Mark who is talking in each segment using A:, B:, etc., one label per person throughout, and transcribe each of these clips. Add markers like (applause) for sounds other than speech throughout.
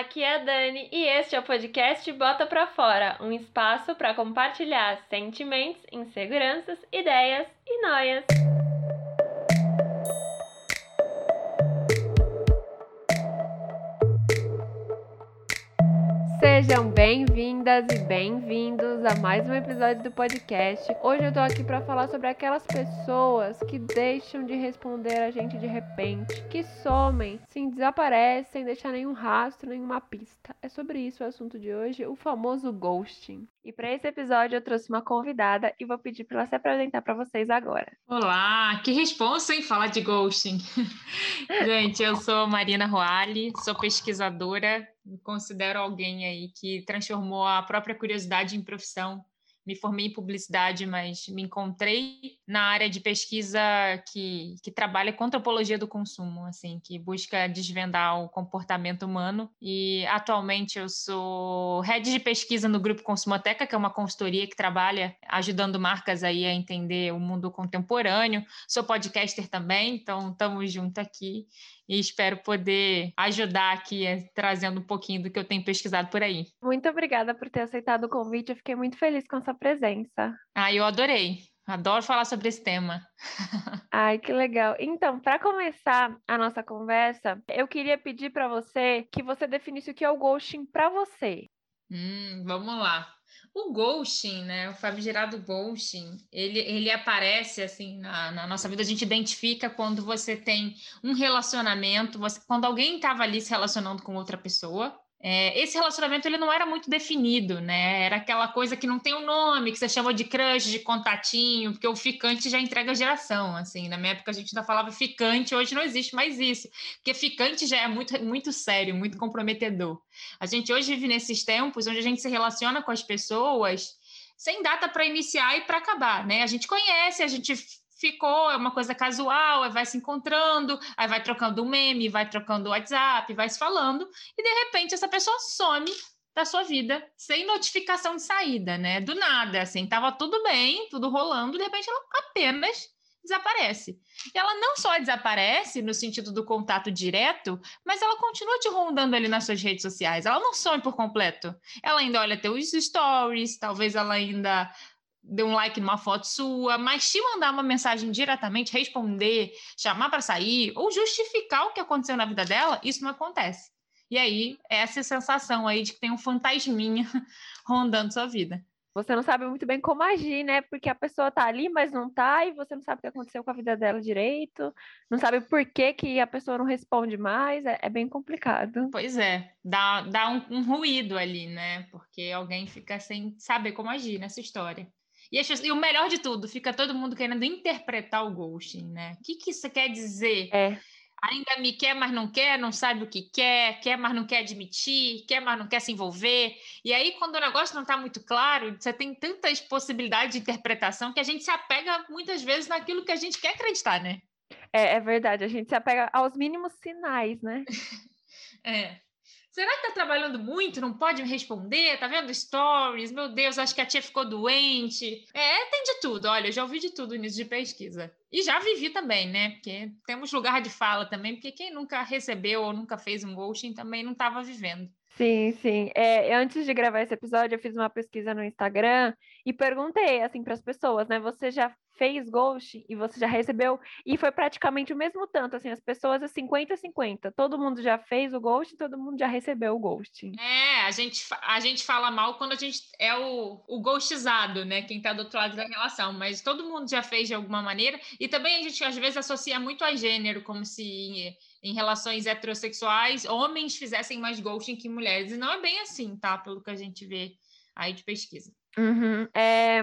A: aqui é a Dani e este é o podcast Bota Pra Fora, um espaço para compartilhar sentimentos, inseguranças, ideias e noias. Sejam bem-vindas e bem-vindos a mais um episódio do podcast. Hoje eu tô aqui para falar sobre aquelas pessoas que deixam de responder a gente de repente, que somem, sim, desaparecem, sem deixar nenhum rastro, nenhuma pista. É sobre isso o assunto de hoje, o famoso ghosting. E para esse episódio eu trouxe uma convidada e vou pedir para ela se apresentar para vocês agora.
B: Olá, que responsa em falar de ghosting. (laughs) gente, eu sou Marina Roali, sou pesquisadora me considero alguém aí que transformou a própria curiosidade em profissão. Me formei em publicidade, mas me encontrei na área de pesquisa que, que trabalha com antropologia do consumo, assim, que busca desvendar o comportamento humano. E atualmente eu sou head de pesquisa no Grupo Consumoteca, que é uma consultoria que trabalha ajudando marcas aí a entender o mundo contemporâneo. Sou podcaster também, então estamos juntos aqui e espero poder ajudar aqui eh, trazendo um pouquinho do que eu tenho pesquisado por aí.
A: Muito obrigada por ter aceitado o convite, eu fiquei muito feliz com a sua presença.
B: Ah, eu adorei. Adoro falar sobre esse tema. (laughs)
A: Ai, que legal. Então, para começar a nossa conversa, eu queria pedir para você que você definisse o que é o ghosting para você.
B: Hum, vamos lá. O ghosting, né, o famigerado ghosting, ele, ele aparece assim na, na, nossa vida, a gente identifica quando você tem um relacionamento, você, quando alguém estava ali se relacionando com outra pessoa, é, esse relacionamento ele não era muito definido, né? Era aquela coisa que não tem um nome, que você chama de crush, de contatinho, porque o ficante já entrega geração, assim. Na minha época a gente ainda falava ficante, hoje não existe mais isso, porque ficante já é muito, muito sério, muito comprometedor. A gente hoje vive nesses tempos onde a gente se relaciona com as pessoas sem data para iniciar e para acabar, né? A gente conhece, a gente ficou, é uma coisa casual, aí vai se encontrando, aí vai trocando um meme, vai trocando WhatsApp, vai se falando, e de repente essa pessoa some da sua vida sem notificação de saída, né? Do nada, assim, tava tudo bem, tudo rolando, de repente ela apenas desaparece. E ela não só desaparece no sentido do contato direto, mas ela continua te rondando ali nas suas redes sociais. Ela não some por completo. Ela ainda olha teus stories, talvez ela ainda dê um like numa foto sua, mas te mandar uma mensagem diretamente, responder, chamar para sair ou justificar o que aconteceu na vida dela, isso não acontece. E aí, essa sensação aí de que tem um fantasminha (laughs) rondando sua vida.
A: Você não sabe muito bem como agir, né? Porque a pessoa tá ali, mas não tá, e você não sabe o que aconteceu com a vida dela direito, não sabe por que, que a pessoa não responde mais, é, é bem complicado.
B: Pois é, dá, dá um, um ruído ali, né? Porque alguém fica sem saber como agir nessa história. E, e, o melhor de tudo, fica todo mundo querendo interpretar o ghosting, né? O que, que isso quer dizer?
A: É.
B: Ainda me quer, mas não quer, não sabe o que quer, quer, mas não quer admitir, quer, mas não quer se envolver. E aí, quando o negócio não está muito claro, você tem tantas possibilidades de interpretação que a gente se apega muitas vezes naquilo que a gente quer acreditar, né?
A: É, é verdade, a gente se apega aos mínimos sinais, né? (laughs)
B: é. Será que tá trabalhando muito? Não pode me responder? Tá vendo stories? Meu Deus, acho que a tia ficou doente. É, tem de tudo. Olha, eu já ouvi de tudo nisso de pesquisa. E já vivi também, né? Porque temos lugar de fala também, porque quem nunca recebeu ou nunca fez um ghosting também não estava vivendo.
A: Sim, sim. É, antes de gravar esse episódio, eu fiz uma pesquisa no Instagram e perguntei assim para as pessoas, né? Você já fez ghost e você já recebeu e foi praticamente o mesmo tanto, assim, as pessoas é 50 50. Todo mundo já fez o ghost, todo mundo já recebeu o ghost.
B: É, a gente a gente fala mal quando a gente é o, o ghostizado, né? Quem tá do outro lado da relação, mas todo mundo já fez de alguma maneira e também a gente às vezes associa muito a gênero, como se em relações heterossexuais, homens fizessem mais ghosting que mulheres. E não é bem assim, tá? Pelo que a gente vê aí de pesquisa.
A: Uhum. É,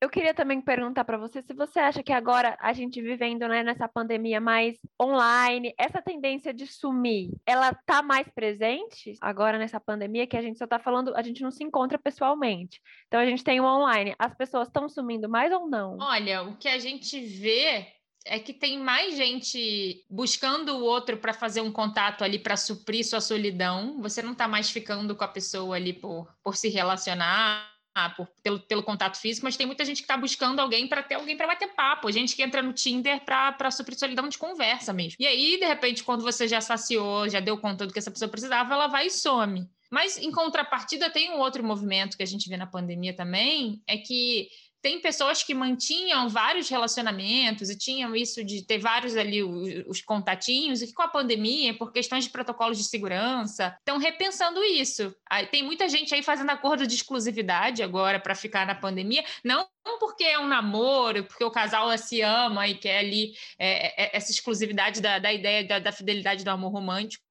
A: eu queria também perguntar para você se você acha que agora a gente vivendo né, nessa pandemia mais online, essa tendência de sumir, ela tá mais presente agora nessa pandemia que a gente só tá falando, a gente não se encontra pessoalmente. Então a gente tem o online. As pessoas estão sumindo mais ou não?
B: Olha, o que a gente vê é que tem mais gente buscando o outro para fazer um contato ali para suprir sua solidão. Você não está mais ficando com a pessoa ali por, por se relacionar por, pelo, pelo contato físico, mas tem muita gente que está buscando alguém para ter alguém para bater papo, gente que entra no Tinder para suprir solidão de conversa mesmo. E aí, de repente, quando você já saciou, já deu conta do que essa pessoa precisava, ela vai e some. Mas, em contrapartida, tem um outro movimento que a gente vê na pandemia também, é que tem pessoas que mantinham vários relacionamentos e tinham isso de ter vários ali os, os, contatinhos, e que com a pandemia, por questões de protocolos de segurança, estão repensando isso. Tem muita gente aí fazendo acordo de exclusividade agora para ficar na pandemia, não porque é um namoro, porque o casal se ama e quer ali é, é, essa exclusividade da, da ideia da, da fidelidade do amor romântico,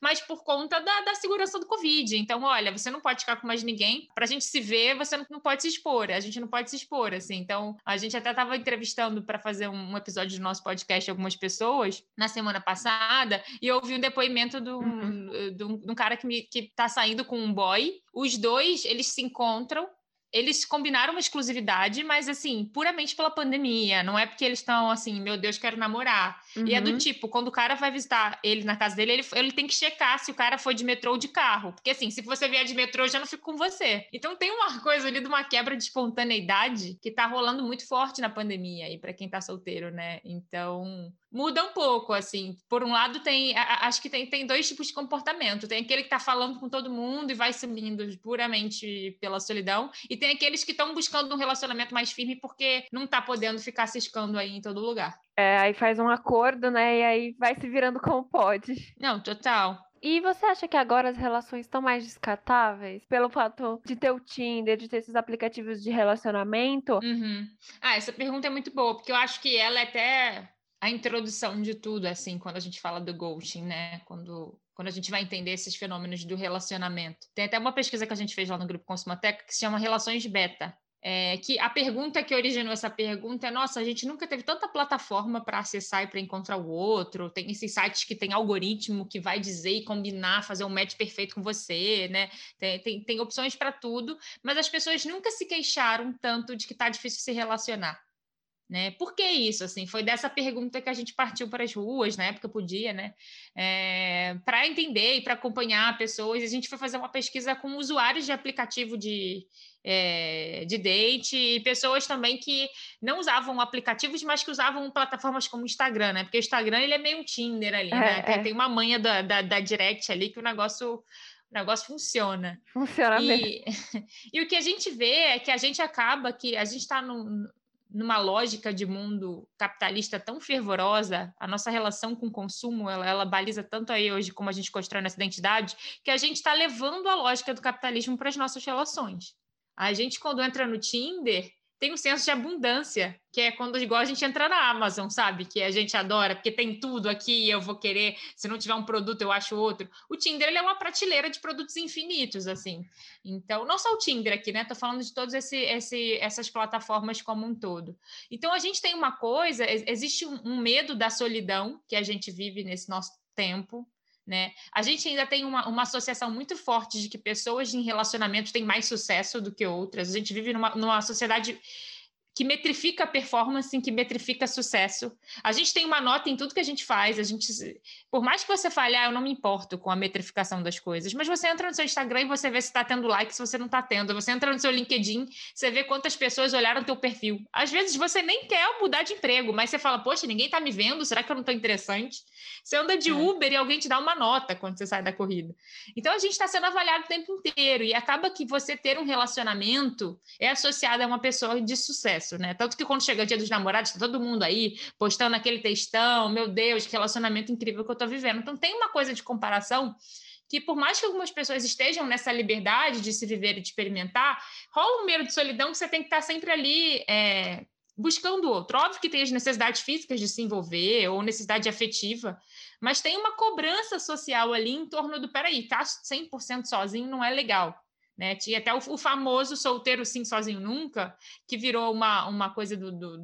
B: mas por conta da, da, segurança do Covid. Então, olha, você não pode ficar com mais ninguém. Para a gente se ver, você não, não, pode se expor. A gente não pode se expor, assim. Então, a gente até estava entrevistando para fazer um, um, episódio do nosso podcast algumas pessoas na semana passada e eu ouvi um depoimento de um, uhum. um, um cara que, me, que tá saindo com um boy. Os dois, eles se encontram eles combinaram uma exclusividade, mas assim, puramente pela pandemia. Não é porque eles estão assim, meu Deus, quero namorar. Uhum. E é do uhum. tipo, quando o cara vai visitar ele na casa dele, ele, ele tem que checar se o cara foi de metrô ou de carro. Porque assim, se você vier de metrô, eu já não fico com você. Então tem uma (laughs) coisa ali de uma quebra de espontaneidade que tá rolando muito forte na pandemia aí para quem tá solteiro, né? Então, muda um pouco, assim. Por um lado, tem. Acho que tem, tem dois tipos de comportamento. Tem aquele que tá falando com todo mundo e vai sumindo puramente pela solidão. E tem aqueles que estão buscando um relacionamento mais firme porque não tá podendo ficar ciscando aí em todo lugar.
A: É, aí faz um acordo, né? E aí vai se virando como pode.
B: Não, total.
A: E você acha que agora as relações estão mais descartáveis? Pelo fato de ter o Tinder, de ter esses aplicativos de relacionamento?
B: Uhum. Ah, essa pergunta é muito boa, porque eu acho que ela é até a introdução de tudo, assim, quando a gente fala do ghosting, né? Quando, quando a gente vai entender esses fenômenos do relacionamento. Tem até uma pesquisa que a gente fez lá no grupo Consumateca que se chama Relações Beta, é, que a pergunta que originou essa pergunta é: nossa, a gente nunca teve tanta plataforma para acessar e para encontrar o outro. Tem esses sites que tem algoritmo que vai dizer e combinar, fazer um match perfeito com você, né? Tem, tem, tem opções para tudo, mas as pessoas nunca se queixaram tanto de que está difícil se relacionar. Né? Por que isso? Assim, foi dessa pergunta que a gente partiu para as ruas, na época podia, né? É, para entender e para acompanhar pessoas. A gente foi fazer uma pesquisa com usuários de aplicativo de, é, de date e pessoas também que não usavam aplicativos, mas que usavam plataformas como o Instagram, né? Porque o Instagram ele é meio um Tinder ali, é, né? É. Tem uma manha da, da, da direct ali que o negócio o negócio funciona.
A: Funciona e, mesmo. (laughs)
B: e o que a gente vê é que a gente acaba que a gente está num, numa lógica de mundo capitalista tão fervorosa, a nossa relação com o consumo, ela, ela baliza tanto aí hoje como a gente constrói nossa identidade, que a gente está levando a lógica do capitalismo para as nossas relações. A gente, quando entra no Tinder, tem um senso de abundância, que é quando igual a gente entra na Amazon, sabe? Que a gente adora, porque tem tudo aqui, eu vou querer, se não tiver um produto, eu acho outro. O Tinder ele é uma prateleira de produtos infinitos, assim. Então, não só o Tinder aqui, né? Tô falando de todas esse, esse, essas plataformas como um todo. Então, a gente tem uma coisa, existe um medo da solidão que a gente vive nesse nosso tempo, né? A gente ainda tem uma, uma associação muito forte de que pessoas em relacionamento têm mais sucesso do que outras. A gente vive numa, numa sociedade que metrifica a performance, que metrifica sucesso. A gente tem uma nota em tudo que a gente faz. A gente, por mais que você fale, ah, eu não me importo com a metrificação das coisas, mas você entra no seu Instagram e você vê se está tendo like, se você não está tendo. Você entra no seu LinkedIn, você vê quantas pessoas olharam teu perfil. Às vezes você nem quer mudar de emprego, mas você fala, poxa, ninguém está me vendo, será que eu não estou interessante? Você anda de é. Uber e alguém te dá uma nota quando você sai da corrida. Então a gente está sendo avaliado o tempo inteiro e acaba que você ter um relacionamento é associado a uma pessoa de sucesso né? Tanto que quando chega o dia dos namorados, tá todo mundo aí postando aquele textão, meu Deus, que relacionamento incrível que eu tô vivendo. Então tem uma coisa de comparação que por mais que algumas pessoas estejam nessa liberdade de se viver e de experimentar, rola um medo de solidão que você tem que estar sempre ali é, buscando outro. Óbvio que tem as necessidades físicas de se envolver ou necessidade afetiva, mas tem uma cobrança social ali em torno do, peraí, tá 100% sozinho não é legal. Né? Tinha até o, o, famoso solteiro sim, sozinho nunca, que virou uma, uma coisa do, do,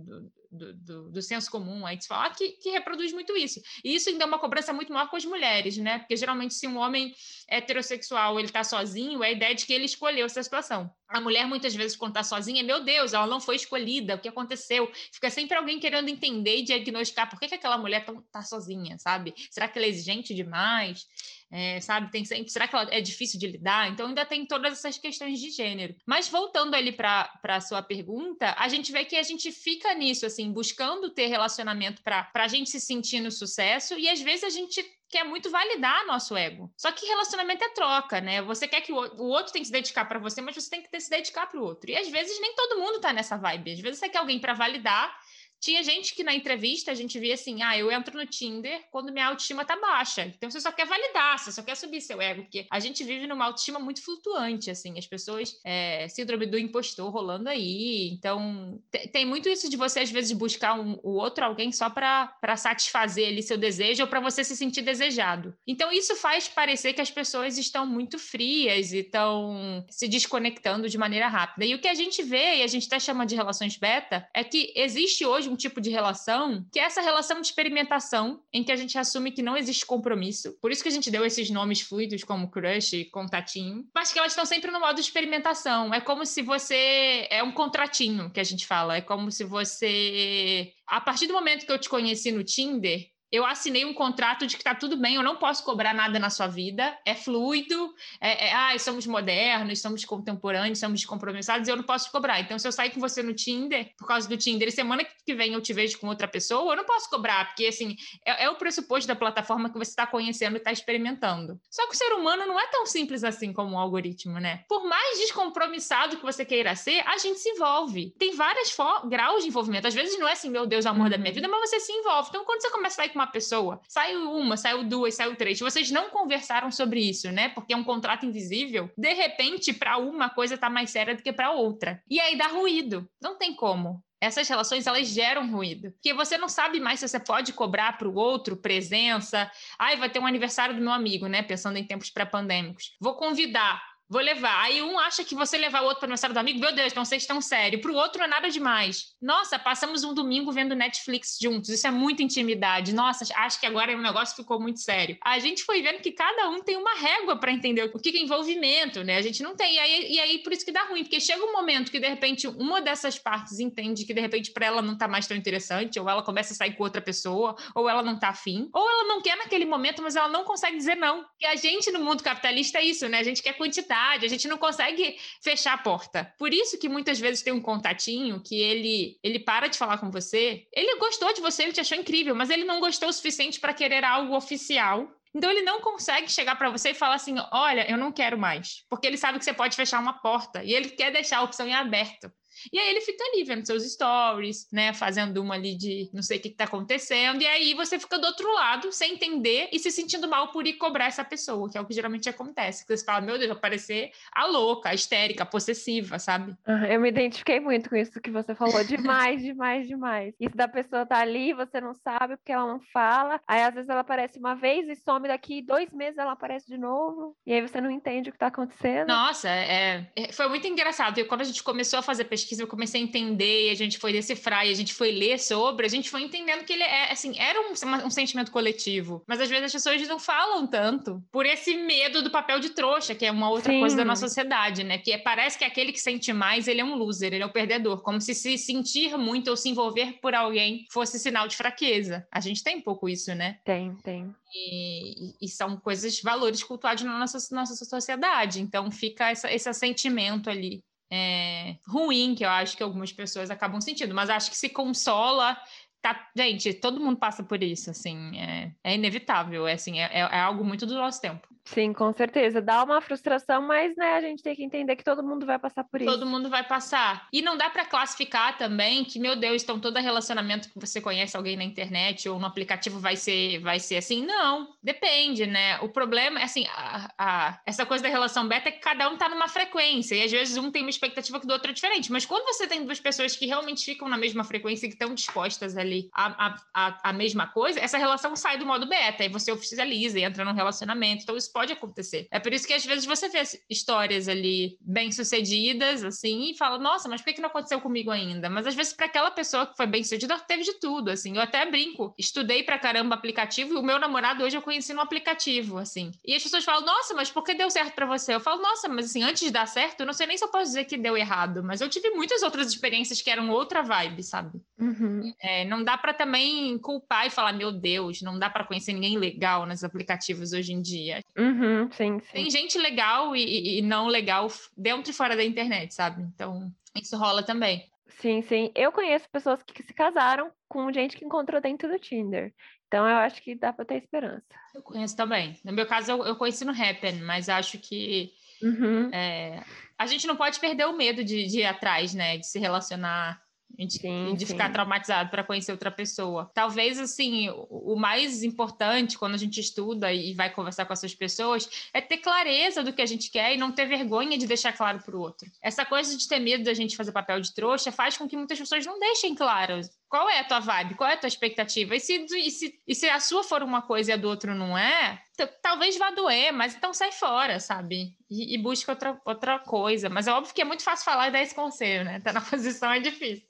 B: do, do, do senso comum aí de falar que, que reproduz muito isso. E isso ainda é uma cobrança muito maior com as mulheres, né? Porque geralmente, se um homem heterossexual ele está sozinho, é a ideia de que ele escolheu essa situação. A mulher, muitas vezes, quando está sozinha, meu Deus, ela não foi escolhida, o que aconteceu? Fica sempre alguém querendo entender e diagnosticar por que, que aquela mulher está sozinha, sabe? Será que ela é exigente demais? É, sabe? Tem sempre, será que ela é difícil de lidar? Então ainda tem todas essas questões de gênero. Mas voltando ali para a sua pergunta, a gente vê que a gente fica nisso, assim, buscando ter relacionamento para a gente se sentir no sucesso, e às vezes a gente quer muito validar nosso ego. Só que relacionamento é troca, né? Você quer que o, outro tem que se dedicar para você, mas você tem que se dedicar para o outro. E às vezes nem todo mundo tá nessa vibe. Às vezes você quer alguém para validar tinha gente que na entrevista a gente via assim: ah, eu entro no Tinder quando minha autoestima tá baixa. Então você só quer validar, você só quer subir seu ego, porque a gente vive numa autoestima muito flutuante, assim, as pessoas, é, síndrome do impostor rolando aí. Então tem muito isso de você às vezes buscar um, o outro alguém só para satisfazer ali seu desejo ou para você se sentir desejado. Então isso faz parecer que as pessoas estão muito frias e estão se desconectando de maneira rápida. E o que a gente vê, e a gente até chama de relações beta, é que existe hoje um tipo de relação, que é essa relação de experimentação, em que a gente assume que não existe compromisso. Por isso que a gente deu esses nomes fluidos como crush contatinho, mas que elas estão sempre no modo de experimentação. É como se você é um contratinho que a gente fala, é como se você a partir do momento que eu te conheci no Tinder, eu assinei um contrato de que está tudo bem, eu não posso cobrar nada na sua vida, é fluido, é, é ah, somos modernos, somos contemporâneos, somos compromissados, eu não posso cobrar. Então, se eu sair com você no Tinder, por causa do Tinder, e semana que vem eu te vejo com outra pessoa, eu não posso cobrar, porque, assim, é, é o pressuposto da plataforma que você está conhecendo e está experimentando. Só que o ser humano não é tão simples assim como um algoritmo, né? Por mais descompromissado que você queira ser, a gente se envolve. Tem vários graus de envolvimento. Às vezes não é assim, meu Deus, o amor da minha uhum. vida, mas você se envolve. Então, quando você começa a sair com uma pessoa, saiu uma, saiu duas, saiu três, vocês não conversaram sobre isso, né? Porque é um contrato invisível. De repente, para uma coisa tá mais séria do que para outra. E aí dá ruído. Não tem como essas relações elas geram ruído. Porque você não sabe mais se você pode cobrar para o outro presença. Ai, vai ter um aniversário do meu amigo, né? Pensando em tempos pré-pandêmicos. Vou convidar vou levar. Aí um acha que você levar o outro para o aniversário do amigo, meu Deus, então vocês estão sério. Para o outro é nada demais. Nossa, passamos um domingo vendo Netflix juntos. Isso é muita intimidade. Nossa, acho que agora o negócio ficou muito sério. A gente foi vendo que cada um tem uma régua para entender o que é envolvimento, né? A gente não tem. E aí, e aí por isso que dá ruim, porque chega um momento que de repente uma dessas partes entende que de repente para ela não tá mais tão interessante, ou ela começa a sair com outra pessoa, ou ela não tá afim, ou ela não quer naquele momento, mas ela não consegue dizer não. E a gente no mundo capitalista é isso, né? A gente quer quantidade a gente não consegue fechar a porta. Por isso que muitas vezes tem um contatinho que ele, ele para de falar com você, ele gostou de você, ele te achou incrível, mas ele não gostou o suficiente para querer algo oficial. Então ele não consegue chegar para você e falar assim: "Olha, eu não quero mais", porque ele sabe que você pode fechar uma porta e ele quer deixar a opção em aberto. E aí ele fica ali vendo seus stories, né? Fazendo uma ali de não sei o que, está acontecendo. E aí você fica do outro lado, sem entender e se sentindo mal por ir cobrar essa pessoa, que é o que geralmente acontece. Que você fala, meu Deus, vai parecer a louca, a histérica, a possessiva, sabe?
A: Eu me identifiquei muito com isso que você falou. Demais, (laughs) demais, demais. Isso da pessoa tá ali, você não sabe porque ela não fala. Aí às vezes ela aparece uma vez e some daqui dois meses ela aparece de novo. E aí você não entende o que tá acontecendo.
B: Nossa, é, é foi muito engraçado. E quando a gente começou a fazer pesquisa, pesquisa eu comecei a entender, e a gente foi decifrar, e a gente foi ler sobre, a gente foi entendendo que ele é, assim, era um, um sentimento coletivo. Mas às vezes as pessoas não falam tanto por esse medo do papel de trouxa, que é uma outra Sim. coisa da nossa sociedade, né? Que é, parece que aquele que sente mais, ele é um loser, ele é um perdedor. Como se se sentir muito ou se envolver por alguém fosse sinal de fraqueza. A gente tem um pouco isso, né?
A: Tem, tem.
B: E, e, são coisas, valores cultuados na nossa, nossa sociedade. Então fica essa, esse sentimento ali é, ruim que eu acho que algumas pessoas acabam sentindo, mas acho que se consola Tá, gente, todo mundo passa por isso, assim, é, é inevitável, é, assim, é, é, algo muito do nosso tempo.
A: Sim, com certeza. Dá uma frustração, mas né, a gente tem que entender que todo mundo vai passar por isso.
B: Todo mundo vai passar. E não dá para classificar também que, meu Deus, então todo relacionamento que você conhece alguém na internet ou no aplicativo vai ser, vai ser assim. Não, depende, né? O problema é assim, a, a, essa coisa da relação beta é que cada um tá numa frequência, e às vezes um tem uma expectativa que do outro é diferente. Mas quando você tem duas pessoas que realmente ficam na mesma frequência e que estão dispostas ali a, a, a, a mesma coisa, essa relação sai do modo beta, e você oficializa e entra num relacionamento. Então, isso pode acontecer. É por isso que às vezes você vê histórias ali bem sucedidas, assim, e fala, nossa, mas por que, que não aconteceu comigo ainda? Mas às vezes, para aquela pessoa que foi bem sucedida, teve de tudo, assim. Eu até brinco, estudei pra caramba aplicativo, e o meu namorado hoje eu conheci no aplicativo, assim. E as pessoas falam, nossa, mas por que deu certo para você? Eu falo, nossa, mas assim, antes de dar certo, eu não sei nem se eu posso dizer que deu errado, mas eu tive muitas outras experiências que eram outra vibe, sabe?
A: Uhum.
B: É, não dá para também culpar e falar, meu Deus, não dá para conhecer ninguém legal nos aplicativos hoje em dia.
A: Uhum, sim, sim.
B: Tem gente legal e, e não legal dentro e fora da internet, sabe? Então, isso rola também.
A: Sim, sim. Eu conheço pessoas que se casaram com gente que encontrou dentro do Tinder. Então eu acho que dá para ter esperança.
B: Eu conheço também. No meu caso, eu, eu conheci no Happen, mas acho que uhum. é, a gente não pode perder o medo de, de ir atrás, né? De se relacionar de, sim, de ficar traumatizado para conhecer outra pessoa. Talvez, assim, o, o, mais importante quando a gente estuda e vai conversar com essas pessoas é ter clareza do que a gente quer e não ter vergonha de deixar claro para o outro. Essa coisa de ter medo da gente fazer papel de trouxa faz com que muitas pessoas não deixem claro qual é a tua vibe, qual é a tua expectativa. E se, e se, e se a sua for uma coisa e a do outro não é, talvez vá doer, mas então sai fora, sabe? E, e busca outra, outra coisa. Mas é óbvio que é muito fácil falar e dar esse conselho, né? Tá na (laughs) posição é difícil.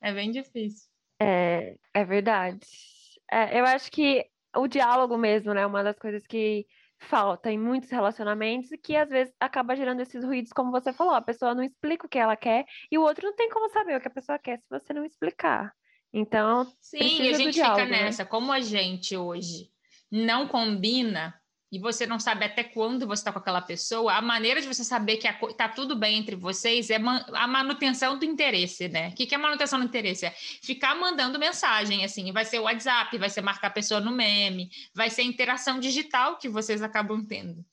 B: É bem difícil.
A: É, é verdade. É, eu acho que o diálogo mesmo, né? Uma das coisas que falta em muitos relacionamentos e que às vezes acaba gerando esses ruídos, como você falou, a pessoa não explica o que ela quer e o outro não tem como saber o que a pessoa quer se você não explicar. Então,
B: sim, a gente fica né? nessa. Né? Como a gente hoje não combina, e você não sabe até quando você está com aquela pessoa, a maneira de você saber que está tudo bem entre vocês é a manutenção do interesse, né? O que, que é manutenção do interesse? É ficar mandando mensagem, assim, vai ser o WhatsApp, vai ser marcar a pessoa no meme, vai ser a interação digital que vocês acabam tendo.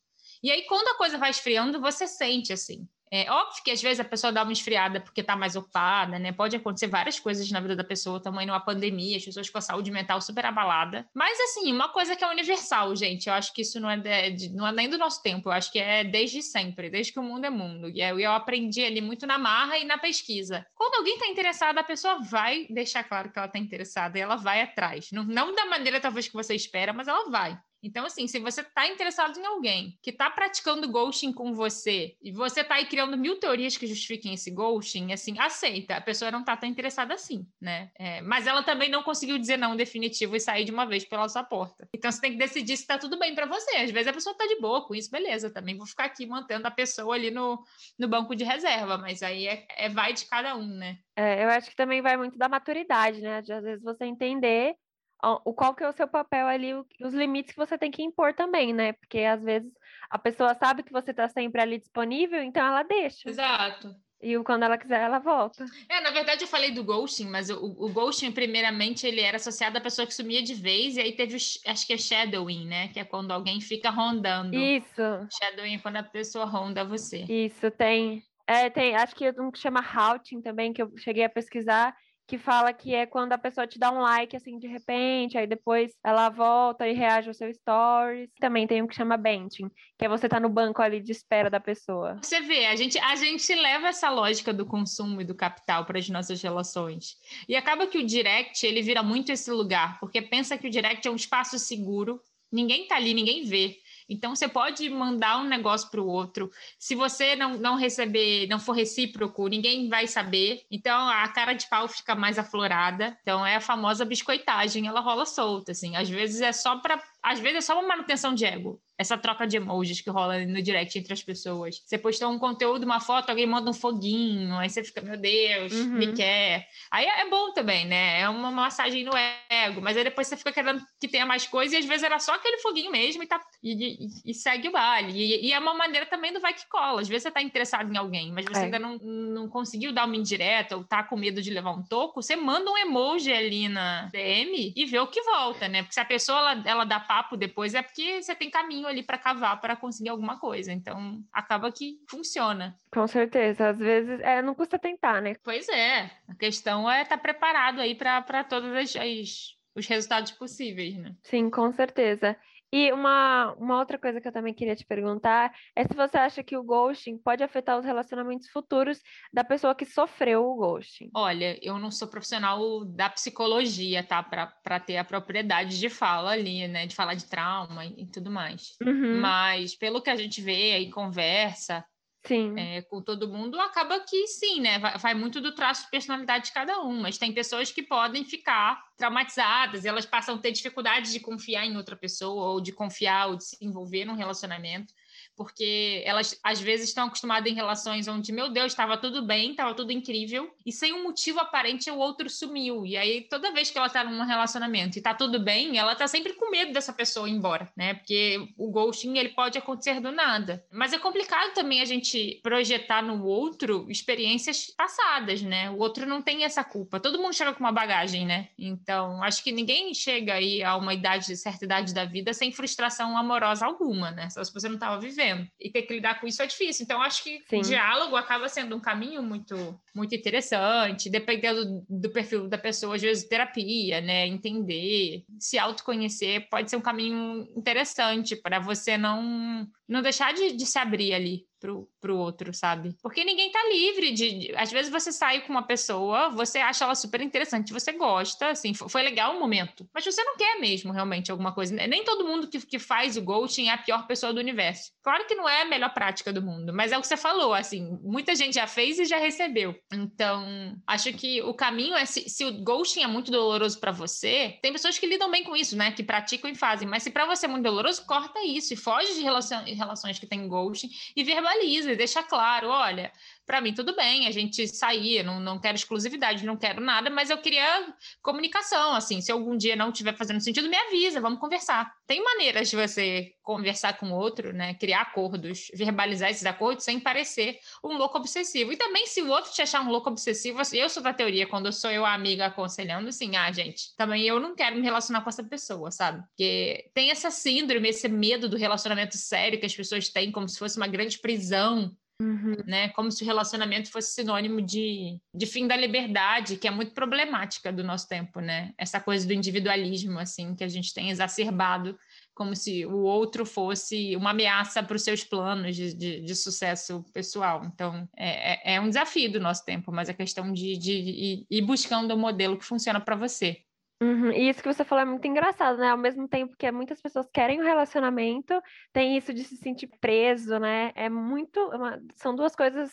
B: E aí, quando a coisa vai esfriando, você sente, assim, é óbvio que às vezes a pessoa dá uma esfriada porque está mais ocupada, né? Pode acontecer várias coisas na vida da pessoa, também numa pandemia, as pessoas com a saúde mental super abalada. Mas, assim, uma coisa que é universal, gente, eu acho que isso não é, de, não é nem do nosso tempo, eu acho que é desde sempre, desde que o mundo é mundo. E eu, eu aprendi ali muito na marra e na pesquisa. Quando alguém está interessado, a pessoa vai deixar claro que ela está interessada e ela vai atrás. Não, não da maneira talvez que você espera, mas ela vai. Então, assim, se você está interessado em alguém que está praticando ghosting com você e você está aí criando mil teorias que justifiquem esse ghosting, assim, aceita. A pessoa não está tão interessada assim, né? É, mas ela também não conseguiu dizer não definitivo e sair de uma vez pela sua porta. Então, você tem que decidir se está tudo bem para você. Às vezes a pessoa está de boa com isso, beleza. Também vou ficar aqui mantendo a pessoa ali no, no banco de reserva, mas aí é, é vai de cada um, né?
A: É, eu acho que também vai muito da maturidade, né? De às vezes você entender o qual que é o seu papel ali, os limites que você tem que impor também, né? Porque às vezes a pessoa sabe que você está sempre ali disponível, então ela deixa.
B: Exato.
A: E quando ela quiser, ela volta.
B: É, na verdade eu falei do ghosting, mas o, o ghosting, primeiramente, ele era associado à pessoa que sumia de vez, e aí teve, o, acho que é shadowing, né? Que é quando alguém fica rondando.
A: Isso.
B: Shadowing é quando a pessoa ronda você.
A: Isso, tem. É, tem, acho que um que chama Routing também, que eu cheguei a pesquisar, que fala que é quando a pessoa te dá um like assim de repente, aí depois ela volta e reage ao seu stories. Também tem um que chama benching, que é você tá no banco ali de espera da pessoa.
B: Você vê, a gente a gente leva essa lógica do consumo e do capital para as nossas relações. E acaba que o direct, ele vira muito esse lugar, porque pensa que o direct é um espaço seguro, ninguém tá ali, ninguém vê. Então, você pode mandar um negócio para o outro. Se você não, não receber, não for recíproco, ninguém vai saber. Então, a cara de pau fica mais aflorada. Então, é a famosa biscoitagem, ela rola solta, assim. Às vezes é só para às vezes é só uma manutenção de ego. Essa troca de emojis que rola no direct entre as pessoas. Você postou um conteúdo, uma foto, alguém manda um foguinho, aí você fica, meu Deus, uhum. me quer. Aí é bom também, né? É uma massagem no ego, mas aí depois você fica querendo que tenha mais coisa e às vezes era só aquele foguinho mesmo e, tá, e, e, e segue o baile. E, e, é uma maneira também do vai que cola. Às vezes você tá interessado em alguém, mas você é. ainda não, não conseguiu dar uma indireta ou tá com medo de levar um toco, você manda um emoji ali na DM e vê o que volta, né? Porque se a pessoa ela, ela dá papo depois, é porque você tem caminho ali para cavar para conseguir alguma coisa. Então, acaba que funciona.
A: Com certeza. Às vezes, é, não custa tentar, né?
B: Pois é. A questão é estar tá preparado aí para todos as, as, os resultados possíveis, né?
A: Sim, com certeza. E uma, uma outra coisa que eu também queria te perguntar é se você acha que o ghosting pode afetar os relacionamentos futuros da pessoa que sofreu o ghosting.
B: Olha, eu não sou profissional da psicologia, tá? Para ter a propriedade de fala ali, né? De falar de trauma e, e tudo mais. Uhum. Mas pelo que a gente vê e conversa,
A: Sim.
B: É, com todo mundo, acaba que sim, né? Vai, vai, muito do traço de personalidade de cada um, mas tem pessoas que podem ficar traumatizadas, elas passam a ter dificuldade de confiar em outra pessoa, ou de confiar, ou de se envolver num relacionamento. Porque elas às vezes estão acostumadas em relações onde, meu Deus, estava tudo bem, estava tudo incrível, e sem um motivo aparente o outro sumiu. E aí, toda vez que ela tá num relacionamento e tá tudo bem, ela tá sempre com medo dessa pessoa ir embora, né? Porque o ghosting ele pode acontecer do nada. Mas é complicado também a gente projetar no outro experiências passadas, né? O outro não tem essa culpa. Todo mundo chega com uma bagagem, né? Então, acho que ninguém chega aí a uma idade, certa idade da vida sem frustração amorosa alguma, né? Só se você não estava vivendo. E ter que lidar com isso é difícil. Então, acho que Sim. o diálogo acaba sendo um caminho muito, muito interessante, dependendo do perfil da pessoa, às vezes terapia, né? Entender, se autoconhecer pode ser um caminho interessante para você não não deixar de, de se abrir ali pro, pro outro, sabe? Porque ninguém tá livre de, de, Às vezes você sai com uma pessoa, você acha ela super interessante, você gosta, assim, foi, legal o momento. Mas você não quer mesmo realmente alguma coisa. Nem todo mundo que, que faz o ghosting é a pior pessoa do universo. Claro que não é a melhor prática do mundo, mas é o que você falou, assim, muita gente já fez e já recebeu. Então, acho que o caminho é se, se o ghosting é muito doloroso para você, tem pessoas que lidam bem com isso, né? Que praticam e fazem, mas se para você é muito doloroso, corta isso e foge de relação relações que tem ghosting e verbaliza e deixa claro, olha, para mim tudo bem, a gente sair, não, não quero exclusividade, não quero nada, mas eu queria comunicação, assim, se algum dia não estiver fazendo sentido, me avisa, vamos conversar. Tem maneiras de você conversar com o outro, né, criar acordos, verbalizar esses acordos sem parecer um louco obsessivo. E também se o outro te achar um louco obsessivo, assim, eu sou da teoria, quando sou eu a amiga aconselhando, assim, ah, gente, também eu não quero me relacionar com essa pessoa, sabe? Porque tem essa síndrome, esse medo do relacionamento sério que as pessoas têm como se fosse uma grande prisão Uhum. Né? Como se o relacionamento fosse sinônimo de, de fim da liberdade, que é muito problemática do nosso tempo, né? Essa coisa do individualismo, assim, que a gente tem exacerbado, como se o outro fosse uma ameaça para os seus planos de, de, de, sucesso pessoal. Então, é, é, é, um desafio do nosso tempo, mas a é questão de, de ir buscando um modelo que funciona para você.
A: Uhum. E isso que você falou é muito engraçado, né? Ao mesmo tempo que muitas pessoas querem um relacionamento, tem isso de se sentir preso, né? É muito. É uma... São duas coisas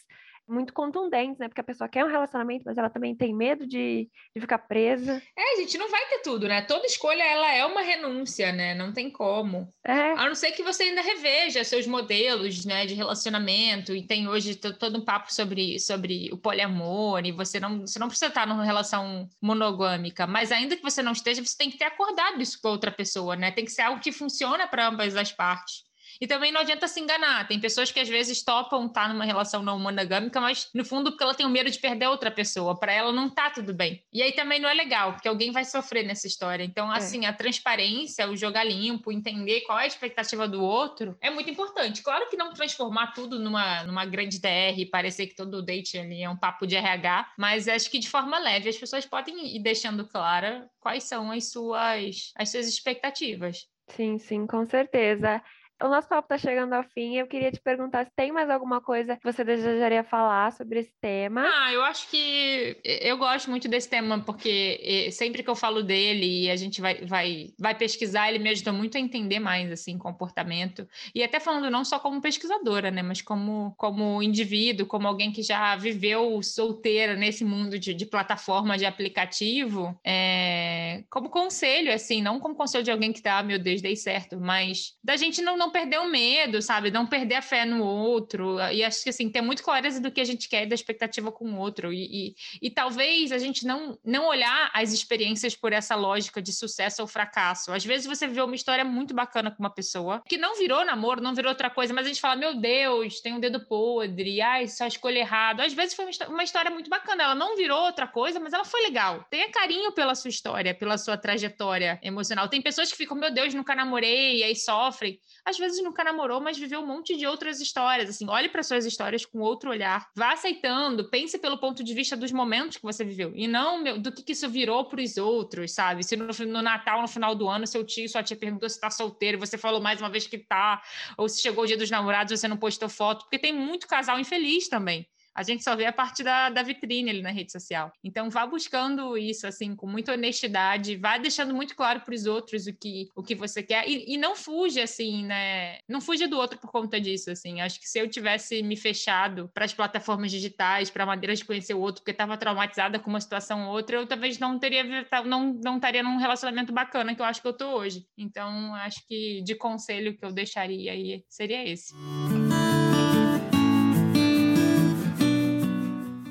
A: muito contundentes, né? Porque a pessoa quer um relacionamento, mas ela também tem medo de, de ficar presa.
B: É, gente, não vai ter tudo, né? Toda escolha, ela é uma renúncia, né? Não tem como. É. A não ser que você ainda reveja seus modelos, né, de relacionamento, e tem hoje todo um papo sobre, sobre o poliamor, e você não, você não precisa estar numa relação monogâmica, mas ainda que você não esteja, você tem que ter acordado isso com outra pessoa, né? Tem que ser algo que funciona para ambas as partes. E também não adianta se enganar. Tem pessoas que às vezes topam estar tá numa relação não monogâmica, mas no fundo porque ela tem o medo de perder outra pessoa. Para ela não tá tudo bem. E aí também não é legal, porque alguém vai sofrer nessa história. Então, é. assim, é. a transparência, o jogar limpo, entender qual é a expectativa do outro é muito importante. Claro que não transformar tudo numa, numa grande DR e parecer que todo date ali é um papo de RH, mas acho que de forma leve as pessoas podem ir deixando clara quais são as suas, as suas expectativas.
A: Sim, sim, com certeza. O nosso papo está chegando ao fim. Eu queria te perguntar se tem mais alguma coisa que você desejaria falar sobre esse tema.
B: Ah, eu acho que eu gosto muito desse tema, porque sempre que eu falo dele e a gente vai, vai, vai pesquisar, ele me ajuda muito a entender mais assim comportamento. E até falando não só como pesquisadora, né? Mas como, como indivíduo, como alguém que já viveu solteira nesse mundo de, de plataforma de aplicativo, é, como conselho, assim, não como conselho de alguém que tá, ah, meu Deus, dei certo, mas da gente não, não não perder o medo, sabe? Não perder a fé no outro. E acho que assim, ter muito clareza do que a gente quer e da expectativa com o outro. E, e, e, talvez a gente não, não olhar as experiências por essa lógica de sucesso ou fracasso. Às vezes você vê uma história muito bacana com uma pessoa que não virou namoro, não virou outra coisa, mas a gente fala, meu Deus, tem um dedo podre, ai, só escolhi errado. Às vezes foi uma história muito bacana, ela não virou outra coisa, mas ela foi legal. Tenha carinho pela sua história, pela sua trajetória emocional. Tem pessoas que ficam, meu Deus, nunca namorei, e aí sofrem às vezes nunca namorou, mas viveu um monte de outras histórias. Assim, olhe para suas histórias com outro olhar. Vá aceitando, pense pelo ponto de vista dos momentos que você viveu. E não meu, do que, que isso virou para os outros, sabe? Se no, no, Natal, no final do ano, seu tio, sua tia perguntou se está solteiro, você falou mais uma vez que tá, ou se chegou o dia dos namorados, você não postou foto, porque tem muito casal infeliz também a gente só vê a parte da, da vitrine ali na rede social. Então, vá buscando isso, assim, com muita honestidade, vá deixando muito claro para os outros o que, o que você quer e, e não fuja, assim, né? Não fuja do outro por conta disso, assim. Acho que se eu tivesse me fechado para as plataformas digitais, para maneiras de conhecer o outro, porque estava traumatizada com uma situação ou outra, eu talvez não teria, não, não estaria num relacionamento bacana que eu acho que eu tô hoje. Então, acho que de conselho que eu deixaria aí seria esse.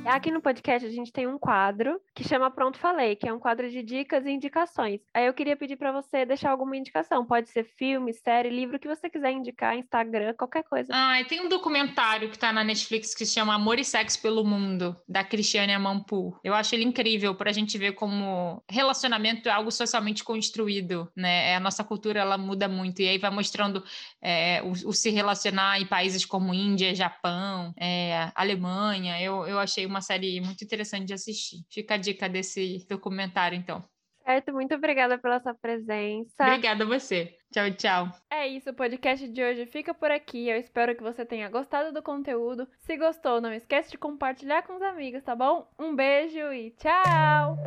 A: Aqui no podcast a gente tem um quadro que chama Pronto Falei, que é um quadro de dicas e indicações. Aí eu queria pedir para você deixar alguma indicação. Pode ser filme, série, livro, que você quiser indicar, Instagram, qualquer coisa.
B: Ah, tem um documentário que tá na Netflix que se chama Amor e Sexo pelo Mundo, da Cristiane Amanpour. Eu acho ele incrível para a gente ver como relacionamento é algo socialmente construído, né? É, a nossa cultura ela muda muito e aí vai mostrando é, o, o, se relacionar em países como Índia, Japão, é, Alemanha. Eu, eu achei uma uma série muito interessante de assistir. Fica a dica desse documentário, então.
A: Certo, muito obrigada pela sua presença.
B: Obrigada a você. Tchau, tchau.
A: É isso, o podcast de hoje fica por aqui. Eu espero que você tenha gostado do conteúdo. Se gostou, não esquece de compartilhar com os amigos, tá bom? Um beijo e tchau!